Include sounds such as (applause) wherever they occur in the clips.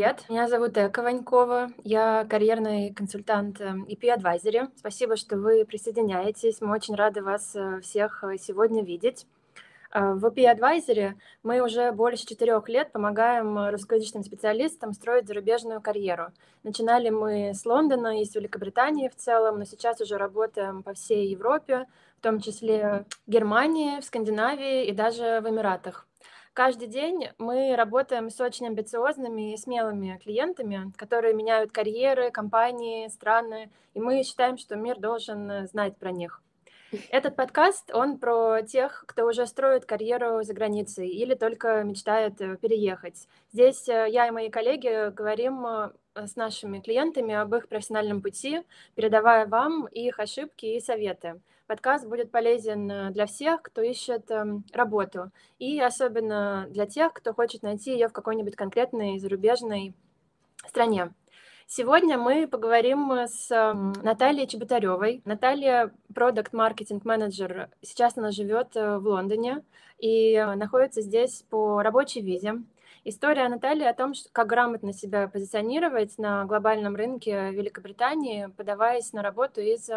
Привет, меня зовут Эка Ванькова, я карьерный консультант EP эм, Advisory. Спасибо, что вы присоединяетесь, мы очень рады вас э, всех э, сегодня видеть. Э, в EP Advisory мы уже больше четырех лет помогаем русскоязычным специалистам строить зарубежную карьеру. Начинали мы с Лондона и с Великобритании в целом, но сейчас уже работаем по всей Европе, в том числе в Германии, в Скандинавии и даже в Эмиратах. Каждый день мы работаем с очень амбициозными и смелыми клиентами, которые меняют карьеры, компании, страны, и мы считаем, что мир должен знать про них. Этот подкаст, он про тех, кто уже строит карьеру за границей или только мечтает э, переехать. Здесь э, я и мои коллеги говорим э, с нашими клиентами об их профессиональном пути, передавая вам их ошибки и советы. Подкаст будет полезен для всех, кто ищет эм, работу, и особенно для тех, кто хочет найти ее в какой-нибудь конкретной зарубежной стране. Сегодня мы поговорим с Натальей Чеботаревой. Наталья – продукт-маркетинг-менеджер. Сейчас она живет э, в Лондоне и находится здесь по рабочей визе. История Натальи о том, как грамотно себя позиционировать на глобальном рынке Великобритании, подаваясь на работу из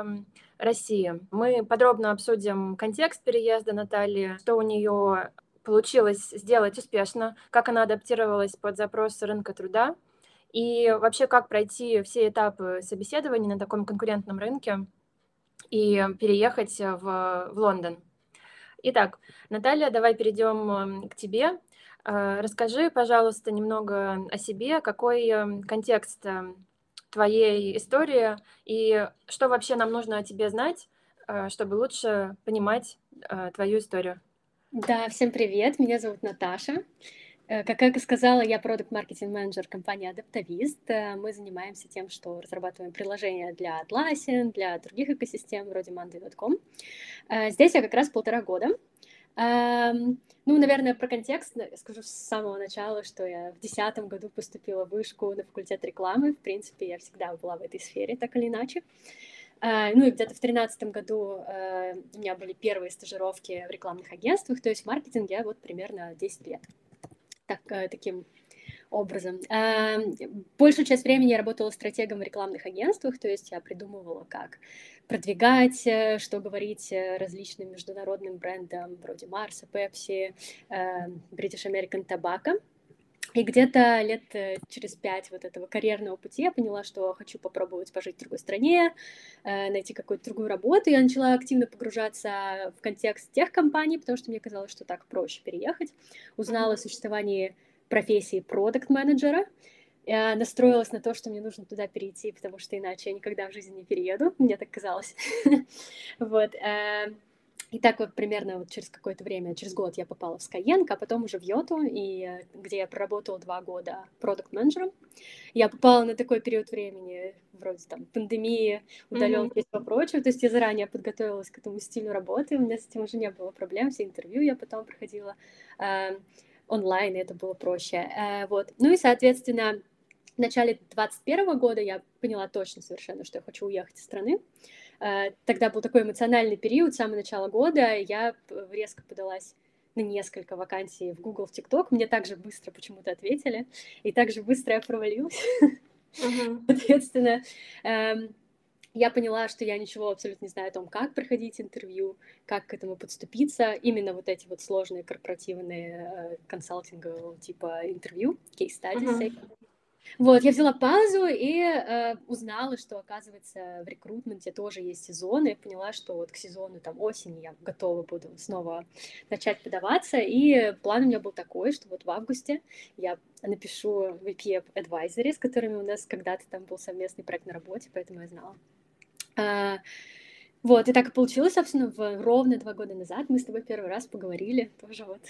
России. Мы подробно обсудим контекст переезда Натальи, что у нее получилось сделать успешно, как она адаптировалась под запросы рынка труда, и вообще, как пройти все этапы собеседования на таком конкурентном рынке и переехать в, в Лондон. Итак, Наталья, давай перейдем к тебе. Э, расскажи, пожалуйста, немного о себе, какой эм, контекст эм, твоей истории и что вообще нам нужно о тебе знать, э, чтобы лучше понимать э, твою историю. Да, всем привет, меня зовут Наташа. Э, как я сказала, я продукт-маркетинг-менеджер компании Adaptavist. Мы занимаемся тем, что разрабатываем приложения для Atlassian, для других экосистем, вроде Monday.com. Здесь я как раз полтора года. Эм, ну, наверное, про контекст скажу с самого начала, что я в десятом году поступила в вышку на факультет рекламы. В принципе, я всегда была в этой сфере, так или иначе. Ну и где-то в тринадцатом году у меня были первые стажировки в рекламных агентствах, то есть в маркетинге я вот примерно 10 лет так, э, таким образом. А, большую часть времени я работала стратегом в рекламных агентствах, то есть я придумывала, как продвигать, э, что говорить э, различным международным брендам вроде Марса, Пепси, British American Tobacco. И где-то лет через пять вот этого карьерного пути я поняла, что хочу попробовать пожить в другой стране, найти какую-то другую работу. Я начала активно погружаться в контекст тех компаний, потому что мне казалось, что так проще переехать. Узнала о существовании профессии продукт-менеджера, я настроилась на то, что мне нужно туда перейти, потому что иначе я никогда в жизни не перееду, мне так казалось. (laughs) Вот. И так вот примерно вот через какое-то время, через год я попала в Skyeng, а потом уже в Йоту, и э, где я проработала два года продукт-менеджером. Я попала на такой период времени, вроде там пандемии, удаленки mm-hmm. и всего прочего. То есть я заранее подготовилась к этому стилю работы, у меня с этим уже не было проблем, все интервью я потом проходила э, онлайн, и это было проще. Э, вот. Ну и, соответственно, в начале 2021 года я поняла точно совершенно, что я хочу уехать из страны. Э, тогда был такой эмоциональный период, с самого начала года, я резко подалась на несколько вакансий в Google, в TikTok. Мне также быстро почему-то ответили, и также быстро я провалилась. Uh-huh. (laughs) Соответственно, эм, я поняла, что я ничего абсолютно не знаю о том, как проходить интервью, как к этому подступиться. Именно вот эти вот сложные корпоративные э, консалтинговые типа интервью, кейс-стадии uh-huh. Вот, я взяла паузу и э, узнала, что, оказывается, в рекрутменте тоже есть сезоны. Я поняла, что вот к сезону там осени я готова буду снова начать подаваться. И план у меня был такой, что вот в августе я напишу VP Advisory, с которыми у нас когда-то там был совместный проект на работе, поэтому я знала. А, вот, и так и получилось, собственно, в ровно два года назад мы с тобой первый раз поговорили, тоже вот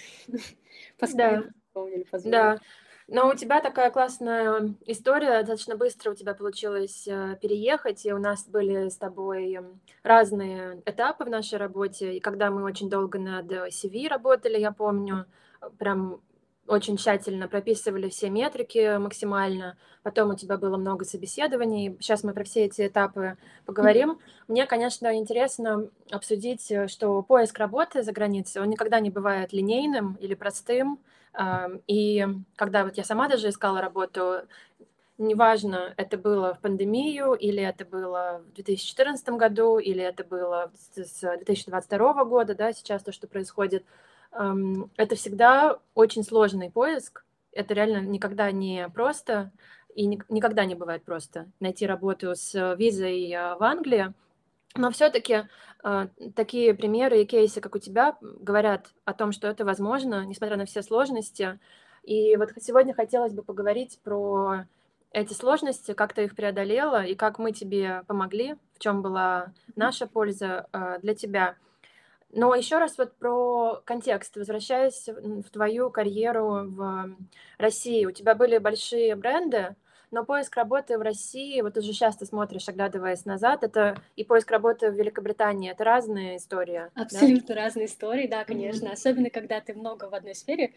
поспорили, (laughs) да. Да, но у тебя такая классная история, достаточно быстро у тебя получилось э, переехать, и у нас были с тобой разные этапы в нашей работе, и когда мы очень долго над CV работали, я помню, прям очень тщательно прописывали все метрики максимально, потом у тебя было много собеседований. Сейчас мы про все эти этапы поговорим. Mm-hmm. Мне, конечно, интересно обсудить, что поиск работы за границей, он никогда не бывает линейным или простым. И когда вот я сама даже искала работу, неважно, это было в пандемию, или это было в 2014 году, или это было с 2022 года, да, сейчас то, что происходит, это всегда очень сложный поиск. Это реально никогда не просто, и никогда не бывает просто найти работу с визой а, в Англии. Но все-таки э, такие примеры и кейсы, как у тебя, говорят о том, что это возможно, несмотря на все сложности. И вот сегодня хотелось бы поговорить про эти сложности, как ты их преодолела и как мы тебе помогли, в чем была наша польза э, для тебя. Но еще раз вот про контекст. Возвращаясь в твою карьеру в России, у тебя были большие бренды, но поиск работы в России, вот уже сейчас ты смотришь, оглядываясь назад, это и поиск работы в Великобритании, это разные истории. Абсолютно да? разные истории, да, конечно. Mm-hmm. Особенно, когда ты много в одной сфере,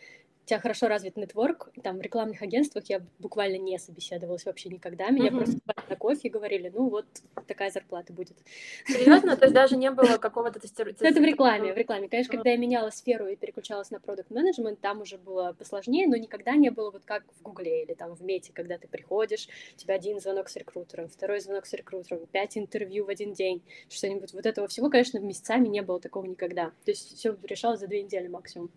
у тебя хорошо развит нетворк, там в рекламных агентствах я буквально не собеседовалась вообще никогда, меня mm-hmm. просто на кофе и говорили, ну вот такая зарплата будет. Серьезно? То есть даже не было какого-то тестирования? Это в рекламе, в рекламе. Конечно, когда я меняла сферу и переключалась на продукт менеджмент там уже было посложнее, но никогда не было вот как в Гугле или там в Мете, когда ты приходишь, у тебя один звонок с рекрутером, второй звонок с рекрутером, пять интервью в один день, что-нибудь. Вот этого всего, конечно, месяцами не было такого никогда. То есть все решалось за две недели максимум.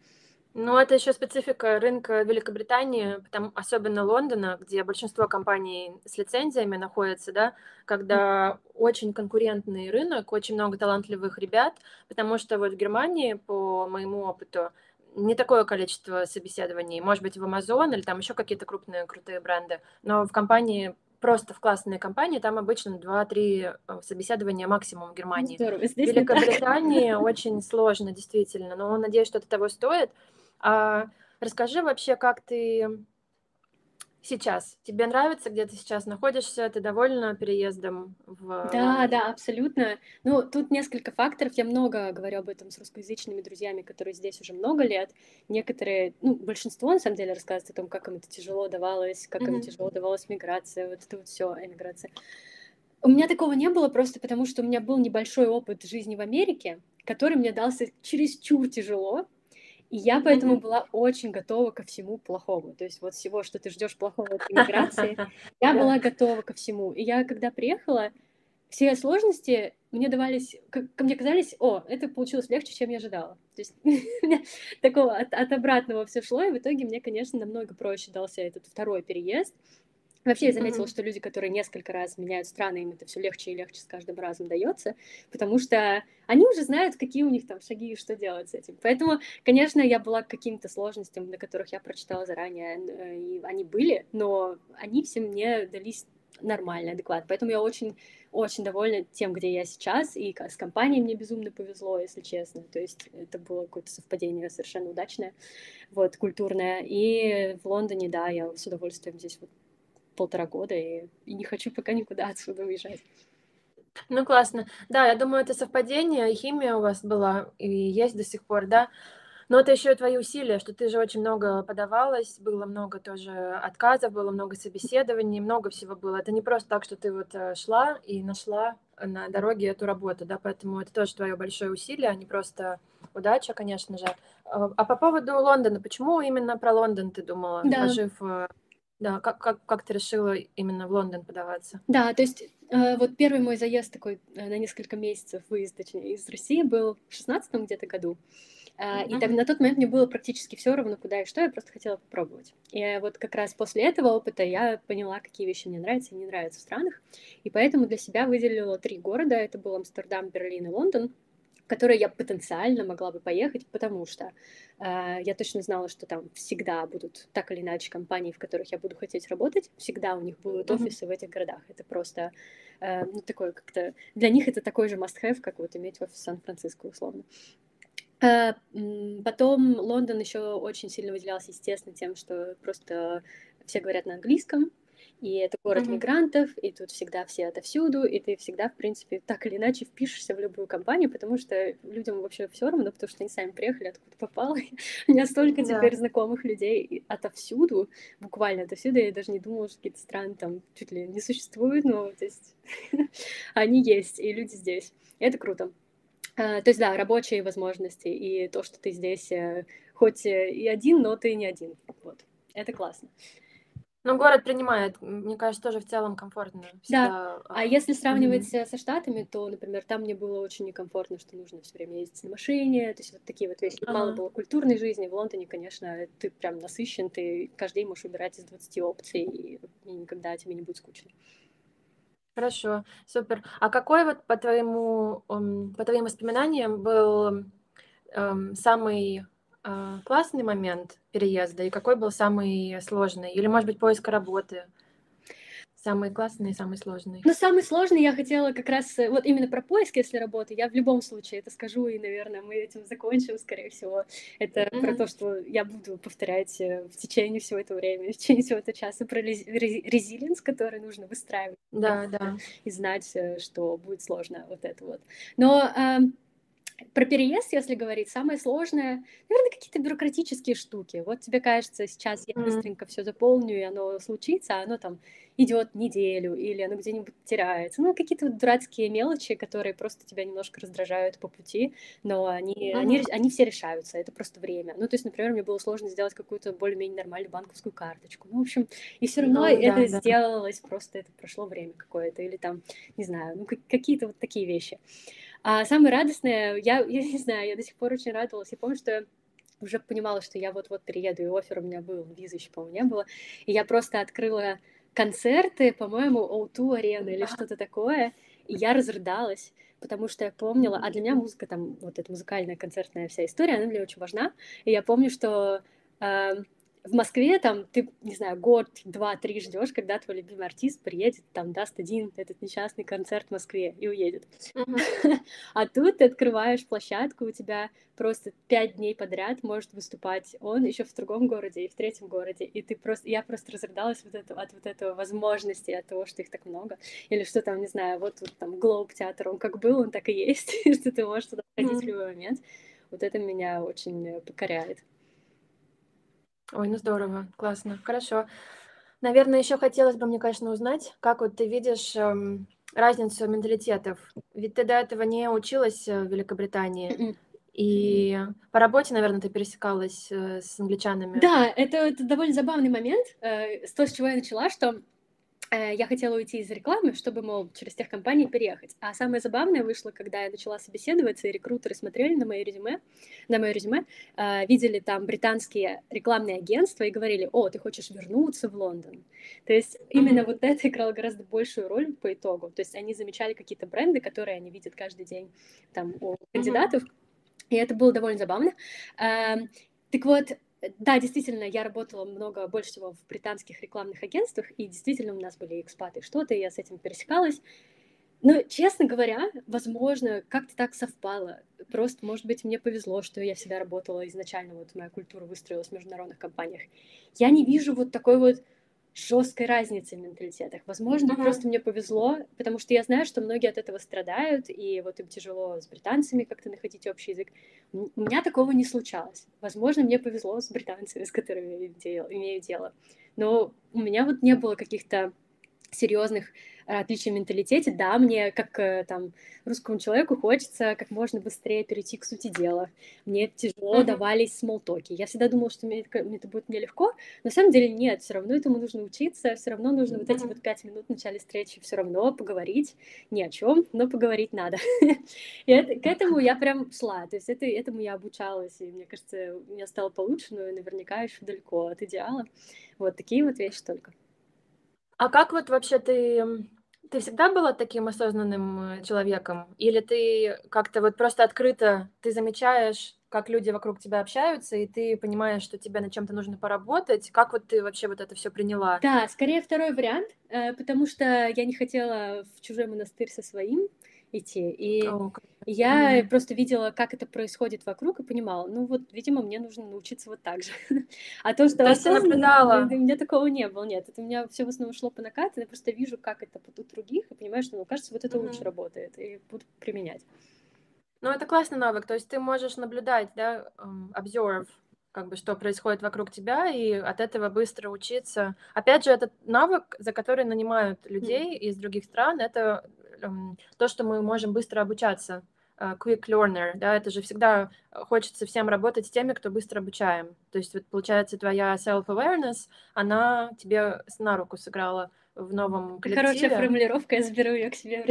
Ну, это еще специфика рынка Великобритании, потому, особенно Лондона, где большинство компаний с лицензиями находятся, да, когда очень конкурентный рынок, очень много талантливых ребят, потому что вот в Германии, по моему опыту, не такое количество собеседований, может быть, в Amazon или там еще какие-то крупные крутые бренды, но в компании просто в классные компании, там обычно 2-3 э, собеседования максимум в Германии. Здорово, здесь в Великобритании очень сложно, действительно, но надеюсь, что это того стоит. А расскажи вообще, как ты сейчас? Тебе нравится, где ты сейчас находишься? Ты довольна переездом в... Да, да, абсолютно. Ну, тут несколько факторов. Я много говорю об этом с русскоязычными друзьями, которые здесь уже много лет. Некоторые, ну, большинство, на самом деле, рассказывают о том, как им это тяжело давалось, как mm-hmm. им тяжело давалась миграция, вот это вот все, эмиграция. У меня такого не было просто потому, что у меня был небольшой опыт жизни в Америке, который мне дался чересчур тяжело, и я поэтому mm-hmm. была очень готова ко всему плохому. То есть вот всего, что ты ждешь плохого от (laughs) иммиграции, я была готова ко всему. И я, когда приехала, все сложности мне давались, ко мне казались, о, это получилось легче, чем я ожидала. То есть (laughs) такого от, от обратного все шло, и в итоге мне, конечно, намного проще дался этот второй переезд. Вообще я заметила, mm-hmm. что люди, которые несколько раз меняют страны, им это все легче и легче с каждым разом дается, потому что они уже знают, какие у них там шаги и что делать с этим. Поэтому, конечно, я была к каким-то сложностям, на которых я прочитала заранее, э, и они были, но они все мне дались нормально, адекватно. Поэтому я очень, очень довольна тем, где я сейчас, и с компанией мне безумно повезло, если честно. То есть это было какое-то совпадение совершенно удачное, вот, культурное. И в Лондоне, да, я с удовольствием здесь вот полтора года, и, и не хочу пока никуда отсюда уезжать. Ну, классно. Да, я думаю, это совпадение, химия у вас была и есть до сих пор, да. Но это еще и твои усилия, что ты же очень много подавалась, было много тоже отказов, было много собеседований, много всего было. Это не просто так, что ты вот э, шла и нашла на дороге эту работу, да, поэтому это тоже твое большое усилие, а не просто удача, конечно же. А, а по поводу Лондона, почему именно про Лондон ты думала, да. пожив э, да, как, как, как ты решила именно в Лондон подаваться? Да, то есть э, вот первый мой заезд такой э, на несколько месяцев, выезд, точнее, из России был в шестнадцатом где-то году. Uh, И так, на тот момент мне было практически все равно, куда и что, я просто хотела попробовать. И вот как раз после этого опыта я поняла, какие вещи мне нравятся и не нравятся в странах. И поэтому для себя выделила три города. Это был Амстердам, Берлин и Лондон которые я потенциально могла бы поехать, потому что э, я точно знала, что там всегда будут так или иначе компании, в которых я буду хотеть работать, всегда у них будут офисы mm-hmm. в этих городах. Это просто э, ну, такое как-то... Для них это такой же must-have, как вот иметь офис в Сан-Франциско, условно. Э, потом Лондон еще очень сильно выделялся, естественно, тем, что просто все говорят на английском, И это город mm-hmm. мигрантов, и тут всегда все отовсюду, и ты всегда, в принципе, так или иначе впишешься в любую компанию, потому что людям вообще все равно, потому что они сами приехали, откуда попало. (laughs) У меня столько yeah. теперь знакомых людей отовсюду, буквально отовсюду. Я даже не думала, что какие-то страны там чуть ли не существуют, но то есть (laughs) они есть, и люди здесь. И это круто. Uh, то есть, да, рабочие возможности и то, что ты здесь uh, хоть э, и один, но ты не один. Вот. Это классно. Ну, город принимает, мне кажется, тоже в целом комфортно. Всегда, да. А, если сравнивать mm-hmm. со Штатами, то, например, там мне было очень некомфортно, что нужно все время ездить на машине, то есть вот такие вот вещи. Uh-huh. Мало было культурной жизни. В Лондоне, конечно, ты прям насыщен, ты каждый день можешь выбирать из 20 опций, и, и никогда тебе не будет скучно. Хорошо, супер. А какой вот по твоему, по твоим воспоминаниям был эм, самый классный момент переезда и какой был самый сложный? Или, может быть, поиска работы? Самый классный и самый сложный. Ну, самый сложный я хотела как раз, э, вот именно про поиск, если работы, я в любом случае это скажу, и, наверное, мы этим закончим, скорее всего. Это mm-hmm. про то, что я буду повторять э, в течение всего этого времени, в течение всего этого часа, про резилинс, который нужно выстраивать. Да, да. И знать, э, что будет сложно, вот это вот. Но про переезд, если говорить, самое сложное, наверное, какие-то бюрократические штуки. Вот тебе кажется, сейчас я быстренько все заполню, и оно случится, а оно там идет неделю, или оно где-нибудь теряется. Ну, какие-то вот дурацкие мелочи, которые просто тебя немножко раздражают по пути, но они, mm-hmm. они, они все решаются, это просто время. Ну, то есть, например, мне было сложно сделать какую-то более-менее нормальную банковскую карточку. Ну, в общем, и все равно ну, это да, сделалось, просто это прошло время какое-то, или там, не знаю, ну, какие-то вот такие вещи. А самое радостное, я, (laughs) я не знаю, я до сих пор очень радовалась. Я помню, что я уже понимала, что я вот-вот приеду, и офер у меня был, визы еще, по-моему, не было. И я просто открыла концерты, по-моему, O2 арены или что-то такое, и я разрыдалась, потому что я помнила, а для меня музыка, там, вот эта музыкальная концертная вся история, она мне очень важна, и я помню, что э, в Москве там ты, не знаю, год, два, три ждешь, когда твой любимый артист приедет, там даст один этот несчастный концерт в Москве и уедет. (laughs) А тут ты открываешь площадку, у тебя просто пять дней подряд может выступать он еще в другом городе и в третьем городе, и ты просто, я просто разрыдалась вот это, от вот этого возможности, от того, что их так много, или что там, не знаю, вот тут там Глоб театр, он как был, он так и есть, (laughs) что ты можешь туда ходить в любой момент. Вот это меня очень покоряет. Ой, ну здорово, классно, хорошо. Наверное, еще хотелось бы мне, конечно, узнать, как вот ты видишь эм, разницу менталитетов. Ведь ты до этого не училась в Великобритании. М-м. И по работе, наверное, ты пересекалась э, с англичанами. Да, это, это довольно забавный момент. Э, с того, с чего я начала, что Э, я хотела уйти из рекламы, чтобы, мол, через тех компаний переехать. А самое забавное вышло, когда я начала собеседоваться, и рекрутеры смотрели на мое резюме, на мое резюме, э, видели там британские рекламные агентства и говорили, о, ты хочешь вернуться в Лондон. То есть именно вот это играло гораздо большую роль по итогу. То есть они замечали какие-то бренды, которые они видят каждый день там у кандидатов, и это было довольно забавно. Эм, так вот, да, действительно, я работала много, больше всего в британских рекламных агентствах, и действительно у нас были экспаты что-то, и я с этим пересекалась. Но, честно говоря, возможно, как-то так совпало. Просто, может быть, мне повезло, что я всегда работала изначально, вот моя культура выстроилась в международных компаниях. Я не вижу вот такой вот жесткой разницы в менталитетах. Возможно, uh-huh. просто мне повезло, потому что я знаю, что многие от этого страдают, и вот им тяжело с британцами как-то находить общий язык. У меня такого не случалось. Возможно, мне повезло с британцами, с которыми я имею дело. Но у меня вот не было каких-то серьезных отличия в менталитете. Да, мне, как э, там русскому человеку, хочется как можно быстрее перейти к сути дела. Мне тяжело mm-hmm. давались смолтоки. Я всегда думала, что мне, это будет мне легко, но на самом деле нет, все равно этому нужно учиться, все равно нужно mm-hmm. вот эти вот пять минут в начале встречи все равно поговорить ни о чем, но поговорить надо. (laughs) И это, к этому я прям шла, то есть это, этому я обучалась, и мне кажется, у меня стало получше, но наверняка еще далеко от идеала. Вот такие вот вещи только. А как вот вообще ты ты всегда была таким осознанным э, человеком? Или ты как-то вот просто открыто, ты замечаешь, как люди вокруг тебя общаются, и ты понимаешь, что тебе над чем-то нужно поработать? Как вот ты вообще вот это все приняла? Да, скорее второй вариант, э, потому что я не хотела в чужой монастырь со своим идти. И, oh, я mm-hmm. просто видела, как это происходит вокруг, и понимала, ну вот, видимо, мне нужно научиться вот так же. (laughs) а то, что то есть наблюдала. У меня такого не было, нет. Это у меня все в основном шло по накату, я просто вижу, как это у других, и понимаю, что, ну, кажется, вот это mm-hmm. лучше работает, и буду применять. Ну, это классный навык, то есть ты можешь наблюдать, да, observe, как бы что происходит вокруг тебя, и от этого быстро учиться. Опять же, этот навык, за который нанимают людей mm. из других стран, это то, что мы можем быстро обучаться. Uh, quick learner, да, это же всегда хочется всем работать с теми, кто быстро обучаем. То есть вот получается твоя self-awareness, она тебе на руку сыграла в новом коллективе. Хорошая формулировка, я заберу ее к себе в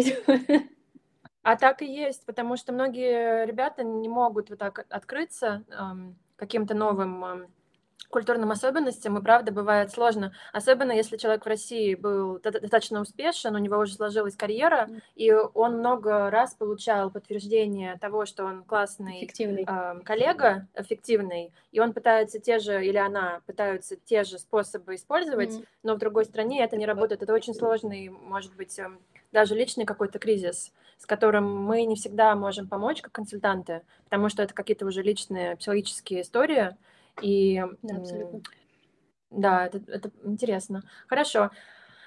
А так и есть, потому что многие ребята не могут вот так открыться, эм, каким-то новым культурным особенностям, и правда бывает сложно, особенно если человек в России был достаточно успешен, у него уже сложилась карьера, и он много раз получал подтверждение того, что он классный эффективный. Э, коллега, эффективный, и он пытается те же, или она пытаются те же способы использовать, mm-hmm. но в другой стране это не работает, это очень сложный, может быть, эм, даже личный какой-то кризис с которым мы не всегда можем помочь как консультанты, потому что это какие-то уже личные психологические истории. И да, абсолютно. Да, это, это интересно. Хорошо.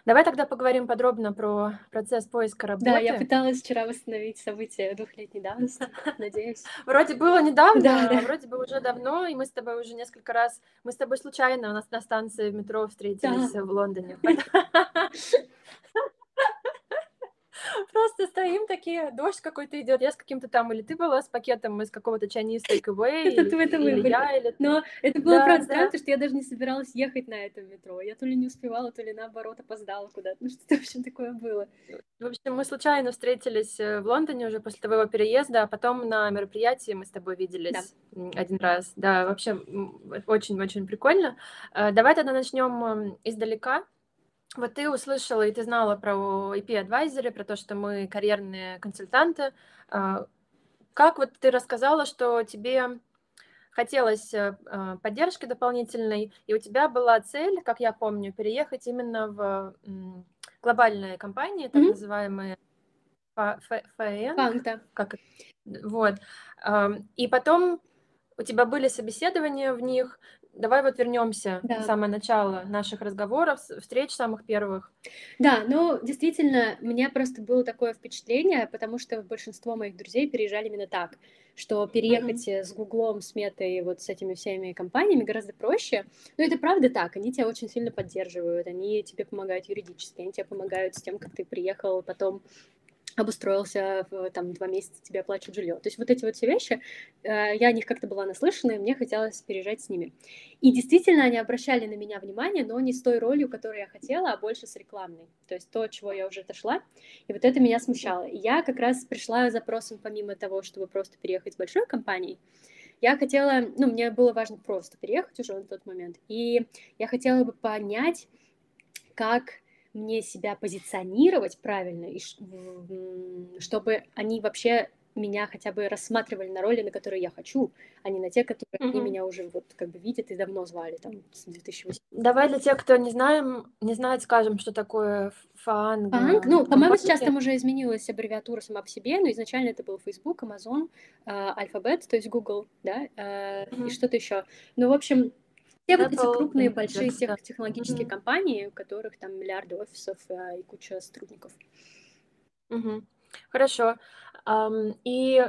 Давай тогда поговорим подробно про процесс поиска работы. Да, я пыталась вчера восстановить события двухлетней давности, (laughs) надеюсь. Вроде было недавно, да, да. вроде бы уже давно, и мы с тобой уже несколько раз, мы с тобой случайно у нас на станции метро встретились да. в Лондоне. (laughs) (laughs) Просто стоим такие, дождь какой-то идет, я с каким-то там, или ты была с пакетом из какого-то Chinese takeaway, это или, это или я, или Но это было да, правда да. что я даже не собиралась ехать на этом метро. Я то ли не успевала, то ли наоборот опоздала куда-то. Ну что-то, в общем, такое было. В общем, мы случайно встретились э, в Лондоне уже после твоего переезда, а потом на мероприятии мы с тобой виделись да. один раз. Да, вообще очень-очень прикольно. Э, давай тогда начнем издалека. Вот ты услышала и ты знала про IP Advisory, про то, что мы карьерные консультанты. А, как вот ты рассказала, что тебе хотелось э, а, поддержки дополнительной, и у тебя была цель, как я помню, переехать именно в глобальные компании, так mm-hmm. называемые ФН. Фанта. Как Вот. И потом у тебя были собеседования в них, Давай вот вернемся да. на самое начало наших разговоров, встреч самых первых. Да, ну, действительно, у меня просто было такое впечатление, потому что большинство моих друзей переезжали именно так, что переехать mm-hmm. с Гуглом, с Метой, вот с этими всеми компаниями гораздо проще. Но это правда так, они тебя очень сильно поддерживают, они тебе помогают юридически, они тебе помогают с тем, как ты приехал потом обустроился, там, два месяца тебе оплачивают жилье. То есть вот эти вот все вещи, э, я о них как-то была наслышана, и мне хотелось переезжать с ними. И действительно, они обращали на меня внимание, но не с той ролью, которую я хотела, а больше с рекламной. То есть то, чего я уже отошла, и вот это меня смущало. И я как раз пришла с запросом, помимо того, чтобы просто переехать с большой компанией, я хотела, ну, мне было важно просто переехать уже на тот момент, и я хотела бы понять, как мне себя позиционировать правильно, и чтобы они вообще меня хотя бы рассматривали на роли, на которые я хочу, а не на те, которые mm-hmm. они меня уже вот как бы видят и давно звали, там, с 2008. Давай для тех, кто не знаем, не знает, скажем, что такое фанг. Фанг, ну, по-моему, сейчас там уже изменилась аббревиатура сама по себе, но изначально это был Facebook, Amazon, Alphabet, то есть Google, да, mm-hmm. и что-то еще. Ну, в общем, все вот эти крупные, большие тех, технологические mm-hmm. компании, у которых там миллиарды офисов э, и куча сотрудников. Mm-hmm. Хорошо. Um, и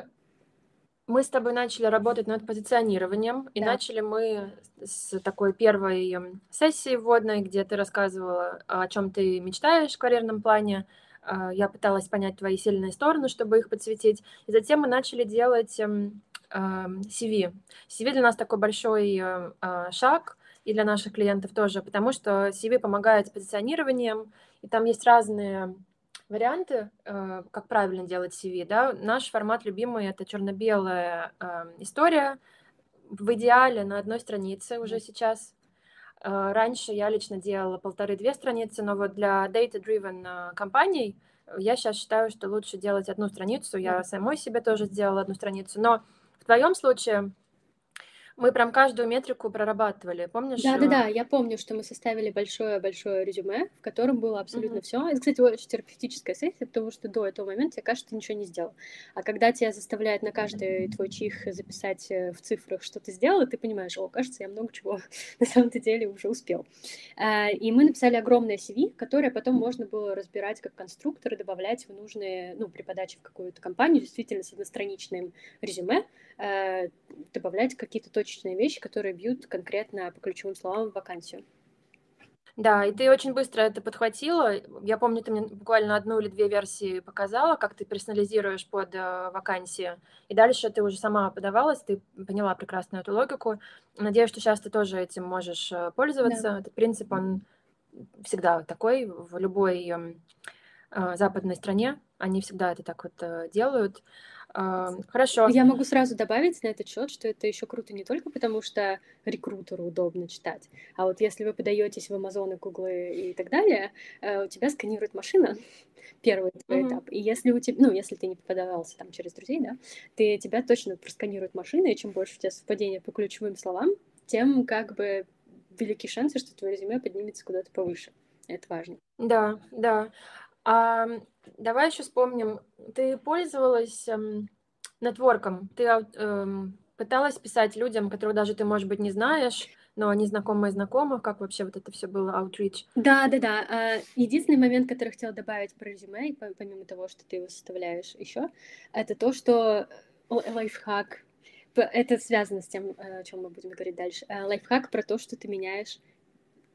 мы с тобой начали работать над позиционированием, и начали мы с такой первой сессии вводной, где ты рассказывала, о чем ты мечтаешь в карьерном плане. А, я пыталась понять твои сильные стороны, чтобы их подсветить. И затем мы начали делать CV. CV для нас такой большой э, а, шаг, и для наших клиентов тоже, потому что CV помогает с позиционированием, и там есть разные варианты, э, как правильно делать CV. Да? Наш формат любимый – это черно-белая история, в идеале на одной странице уже сейчас. Э, раньше я лично делала полторы-две страницы, но вот для data-driven компаний я сейчас считаю, что лучше делать одну страницу. Я самой себе тоже сделала одну страницу, но в твоем случае Мы прям каждую метрику прорабатывали, помнишь? Да-да-да, я помню, что мы составили большое-большое резюме, в котором было абсолютно Мгм. все. Это, кстати, очень терапевтическая сессия, потому что до этого момента тебе кажется, ты ничего не сделал. А когда тебя заставляют на каждый твой чих записать э, в цифрах, что ты сделал, ты понимаешь, о, кажется, я много чего (laughs) на самом-то деле уже успел. А, И мы написали огромное CV, которое потом можно было разбирать как конструктор и добавлять в нужные, ну, при подаче в какую-то компанию, действительно с одностраничным резюме, э, добавлять какие-то точечные вещи, которые бьют конкретно по ключевым словам в вакансию. Да, и ты очень быстро это подхватила. Я помню, ты мне буквально одну или две версии показала, как ты персонализируешь под э, вакансии. И дальше ты уже сама подавалась, ты поняла прекрасно эту логику. Надеюсь, что сейчас ты тоже этим можешь э, пользоваться. Да. Этот принцип, он всегда такой в любой эм, э, западной стране. Они всегда это так вот э, делают. Хорошо. Я могу сразу добавить на этот счет, что это еще круто не только потому, что рекрутеру удобно читать, а вот если вы подаетесь в Amazon, Google и так далее, э, у тебя сканирует машина, (laughs) первый твой Мгм. этап. И если у тебя, ну, если ты не подавался там через друзей, да, ты тебя точно просканирует машина, и чем больше у тебя совпадения по ключевым словам, тем как бы велики шансы, что твое резюме поднимется куда-то повыше. Это важно. Да, да. А, давай еще вспомним. Ты пользовалась эм, нетворком? Ты эм, пыталась писать людям, которых даже ты, может быть, не знаешь, но они знакомые знакомых? Как вообще вот это все было, outreach? Да, да, да. А, Единственный момент, который хотела добавить про резюме, помимо того, что ты его составляешь еще, это то, что лайфхак, это связано с тем, э, о чем мы будем говорить дальше. Э, Лайфхак про то, что ты меняешь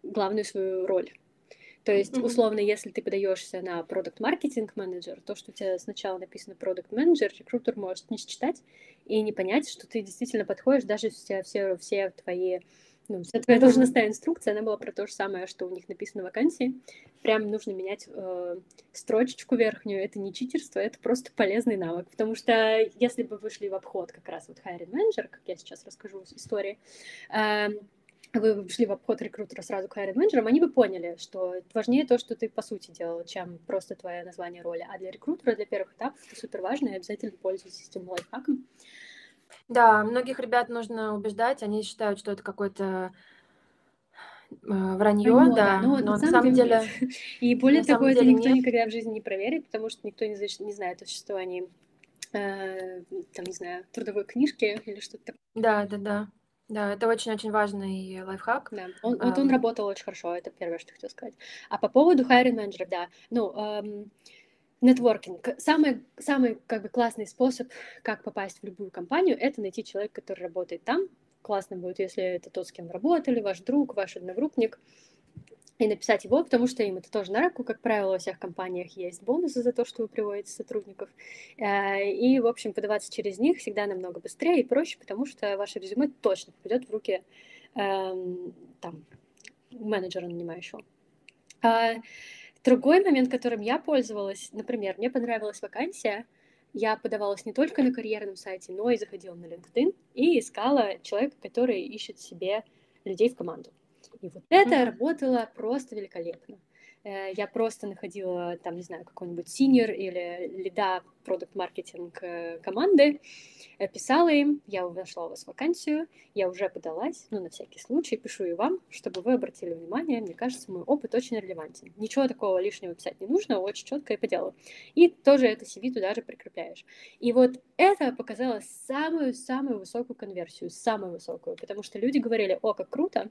главную свою роль. То есть, условно, если ты подаешься на продукт маркетинг менеджер, то, что у тебя сначала написано продукт менеджер, рекрутер может не считать и не понять, что ты действительно подходишь, даже если у тебя все, все твои ну, вся твоя должностная инструкция, она была про то же самое, что у них написано в вакансии. Прям нужно менять э, строчечку верхнюю. Это не читерство, это просто полезный навык. Потому что если бы вы шли в обход как раз вот hiring manager, как я сейчас расскажу с истории, э, вы шли в обход рекрутера сразу к hiring менеджерам, они бы поняли, что важнее то, что ты по сути делал, чем просто твое название роли. А для рекрутера, для первых этапов это супер важно, и обязательно пользуйтесь этим лайфхаком. Да, многих ребят нужно убеждать, они считают, что это какое-то э, вранье, Вранье, да, но, но на самом деле, нет. (laughs) И более на того, это деле никто нет. никогда в жизни не проверит, потому что никто не, знает- не знает о существовании, э, там, не знаю, трудовой книжки или что-то такое. Да, да, да. Да, это очень-очень важный лайфхак. Да, он, вот он работал очень хорошо, это первое, что хотела сказать. А по поводу hiring менеджеров, да, ну, эм, нетворкинг. Самый, самый как бы классный способ, как попасть в любую компанию, это найти человека, который работает там. Классно будет, если это тот, с кем работали, ваш друг, ваш одногруппник, и написать его, потому что им это тоже на руку. Как правило, во всех компаниях есть бонусы за то, что вы приводите сотрудников. Э, И, в общем, подаваться через них всегда намного быстрее и проще, потому что ваше резюме точно попадет в руки эм, там, менеджера нанимающего. А, Другой момент, которым я пользовалась, например, мне понравилась вакансия, я подавалась не только на карьерном сайте, но и заходила на LinkedIn и искала человека, который ищет себе людей в команду. И вот это Мгм. работало просто великолепно. Э, Я просто находила там, не знаю, какой-нибудь синер или лида продукт-маркетинг э, команды, э, писала им, я нашла у вас вакансию, я уже подалась, ну, на всякий случай, пишу и вам, чтобы вы обратили внимание, мне кажется, мой опыт очень релевантен. Ничего такого лишнего писать не нужно, очень четко и по делу. И тоже это CV туда же прикрепляешь. И вот это показало самую-самую высокую конверсию, самую высокую, потому что люди говорили, о, как круто,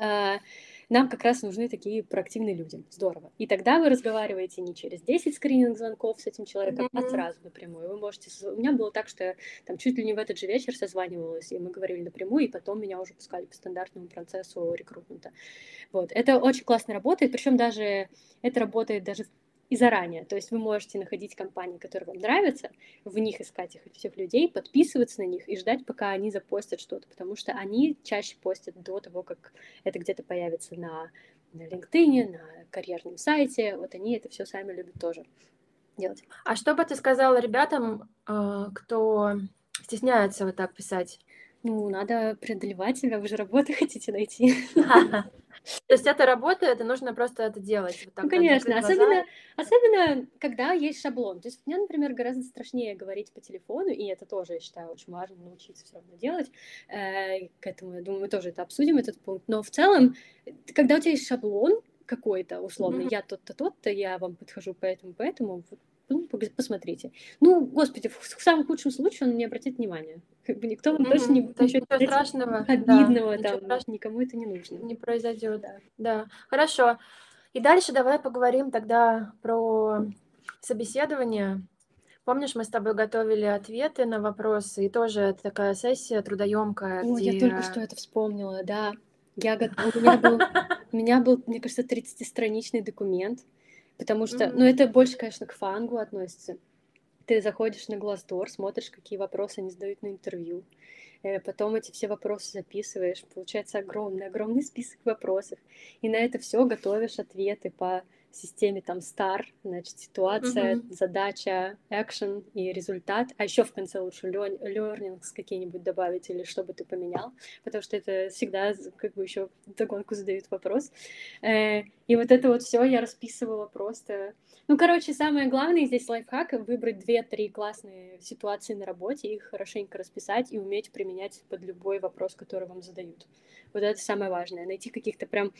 нам как раз нужны такие проактивные люди. Здорово. И тогда вы разговариваете не через 10 скрининг-звонков с этим человеком, а Мгм. сразу напрямую. Вы можете... У меня было так, что я там чуть ли не в этот же вечер созванивалась, и мы говорили напрямую, и потом меня уже пускали по стандартному процессу рекрутмента. Вот. Это очень классно работает, причем даже это работает даже и заранее. То есть вы можете находить компании, которые вам нравятся, в них искать их всех людей, подписываться на них и ждать, пока они запостят что-то, потому что они чаще постят до того, как это где-то появится на, на LinkedIn, на карьерном сайте. Вот они это все сами любят тоже делать. А что бы ты сказала ребятам, э, кто стесняется вот так писать? Ну, надо преодолевать себя, вы же работу (laughs) хотите найти. (laughs) То есть это работает, и нужно просто это делать. Вот так, ну, конечно, особенно, особенно когда есть шаблон. То есть мне, например, гораздо страшнее говорить по телефону, и это тоже, я считаю, очень важно научиться все равно делать. Э, к этому, я думаю, мы тоже это обсудим, этот пункт. Но в целом, когда у тебя есть шаблон какой-то, условно, mm-hmm. я тот-то, тот-то, я вам подхожу поэтому, поэтому, ну, посмотрите. Ну, господи, в, в самом худшем случае он не обратит внимания. Как бы никто вам mm-hmm. точно не будет ничего страшного, обидного, да, там, страшного. никому это не нужно. Не произойдет, да. да. Хорошо. И дальше давай поговорим тогда про собеседование. Помнишь, мы с тобой готовили ответы на вопросы, и тоже такая сессия трудоемкая. О, где... я только что это вспомнила, да. Я, у, меня был, у меня был, мне кажется, 30-страничный документ, потому что, ну, это больше, конечно, к фангу относится. Ты заходишь на Glassdoor, смотришь, какие вопросы они задают на интервью, э, потом эти все вопросы записываешь, получается огромный, огромный список вопросов, и на это все готовишь ответы по системе там star, значит, ситуация, mm-hmm. задача, action и результат, а еще в конце лучше learnings какие-нибудь добавить или что бы ты поменял, потому что это всегда как бы еще догонку задают вопрос. Э, и вот это вот все я расписывала просто. Ну, короче, самое главное здесь лайфхак — выбрать две-три классные ситуации на работе, их хорошенько расписать и уметь применять под любой вопрос, который вам задают. Вот это самое важное. Найти каких-то прям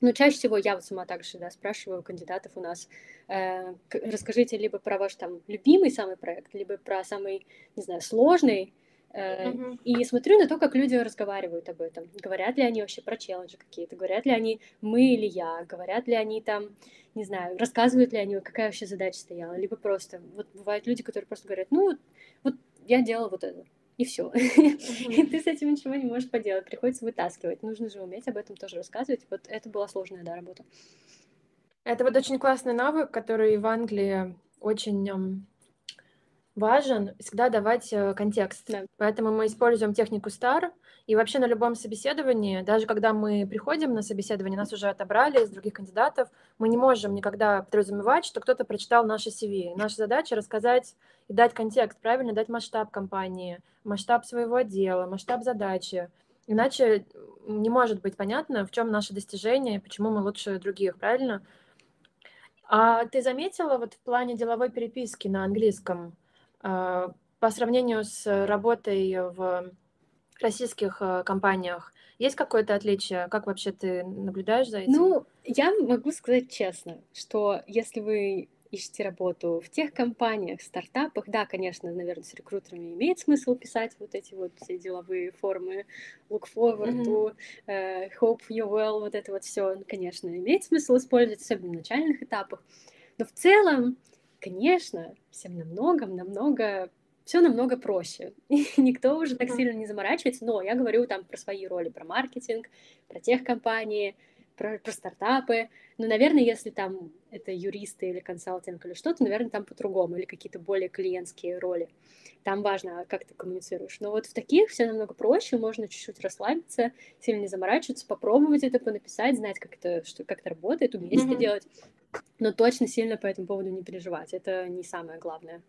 ну, чаще всего я вот сама также да, спрашиваю кандидатов у нас, э, расскажите либо про ваш там любимый самый проект, либо про самый, не знаю, сложный, mm-hmm. и смотрю на то, как люди разговаривают об этом. Говорят ли они вообще про челленджи какие-то, говорят ли они мы или я, говорят ли они там, не знаю, рассказывают ли они, какая вообще задача стояла, либо просто, вот бывают люди, которые просто говорят, ну, вот, вот я делала вот это и все. (laughs) И ты с этим ничего не можешь поделать, приходится вытаскивать. Нужно же уметь об этом тоже рассказывать. Вот это была сложная, да, работа. Это вот очень классный навык, который в Англии очень важен, всегда давать э, контекст. Да. Поэтому мы используем технику STAR, и вообще на любом собеседовании, даже когда мы приходим на собеседование, нас уже отобрали из других кандидатов, мы не можем никогда подразумевать, что кто-то прочитал наше CV. Наша задача рассказать и дать контекст, правильно дать масштаб компании, масштаб своего отдела, масштаб задачи. Иначе не может быть понятно, в чем наше достижение, почему мы лучше других, правильно? А ты заметила вот в плане деловой переписки на английском, а, по сравнению с работой в российских э, компаниях, есть какое-то отличие? Как вообще ты наблюдаешь за этим? Ну, я могу сказать честно, что если вы ищете работу в тех компаниях, стартапах, да, конечно, наверное, с рекрутерами имеет смысл писать вот эти вот все деловые формы, look forward to, uh, hope you well, вот это вот все, конечно, имеет смысл использовать, особенно в начальных этапах. Но в целом, конечно, всем намного, намного все намного проще. (laughs) И никто уже так сильно не заморачивается, но я говорю там про свои роли, про маркетинг, про тех компании, про, про стартапы. Ну, наверное, если там это юристы или консалтинг или что-то, наверное, там по-другому, или какие-то более клиентские роли. Там важно, как ты коммуницируешь. Но вот в таких все намного проще, можно чуть-чуть расслабиться, сильно не заморачиваться, попробовать это понаписать, знать, как это, что, как это работает, уметь mm-hmm. это делать. Но точно сильно по этому поводу не переживать. Это не самое главное.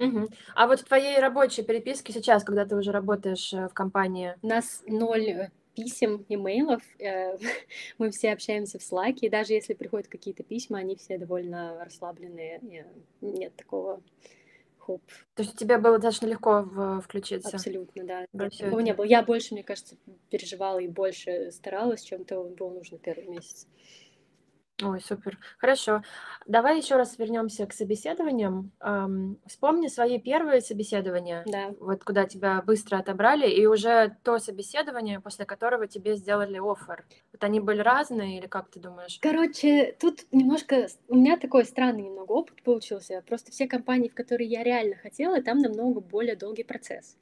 Угу. А вот в твоей рабочей переписке сейчас, когда ты уже работаешь э, в компании? У нас ноль э, писем, имейлов. Э, (laughs) мы все общаемся в Slack, и даже если приходят какие-то письма, они все довольно расслабленные. Нет такого хоп. То есть тебе было достаточно легко в, включиться? Абсолютно, да. Такого не было. Я больше, мне кажется, переживала и больше старалась, чем то было нужно первый месяц. Ой, супер. Хорошо. Давай еще раз вернемся к собеседованиям. Ам, Вспомни свои первые собеседования, Да. вот куда тебя быстро отобрали, и уже то собеседование, после которого тебе сделали оффер. Вот они были разные, или как ты думаешь? Короче, тут немножко... У меня такой странный немного опыт получился. Просто все компании, в которые я реально хотела, там намного более долгий процесс.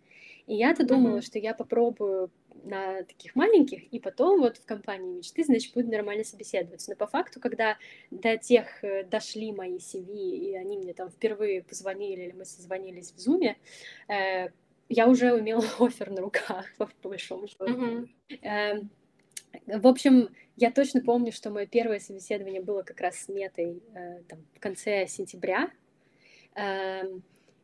И я-то думала, Мгм. что я попробую на таких маленьких, и потом вот в компании мечты, значит, буду нормально собеседоваться. Но по факту, когда до тех э, дошли мои CV, и они мне там впервые позвонили, или мы созвонились в Зуме, э, я уже умела (laughs) офер на руках, по большому счету. Mm-hmm. Э, в общем, я точно помню, что мое первое собеседование было как раз с метой э, там, в конце сентября. Э,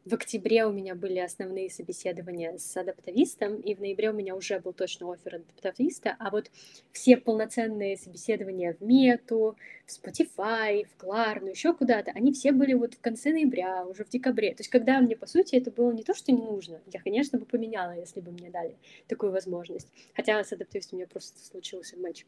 в октябре у меня были основные собеседования с адаптовистом, и в ноябре у меня уже был точно офер адаптовиста, а вот все полноценные собеседования в Мету, в Spotify, в Кларну, еще куда-то, они все были вот в конце ноября, уже в декабре. То есть когда мне, по сути, это было не то, что не нужно, я, конечно, бы поменяла, если бы мне дали такую возможность. Хотя с адаптовистом у меня просто случился матч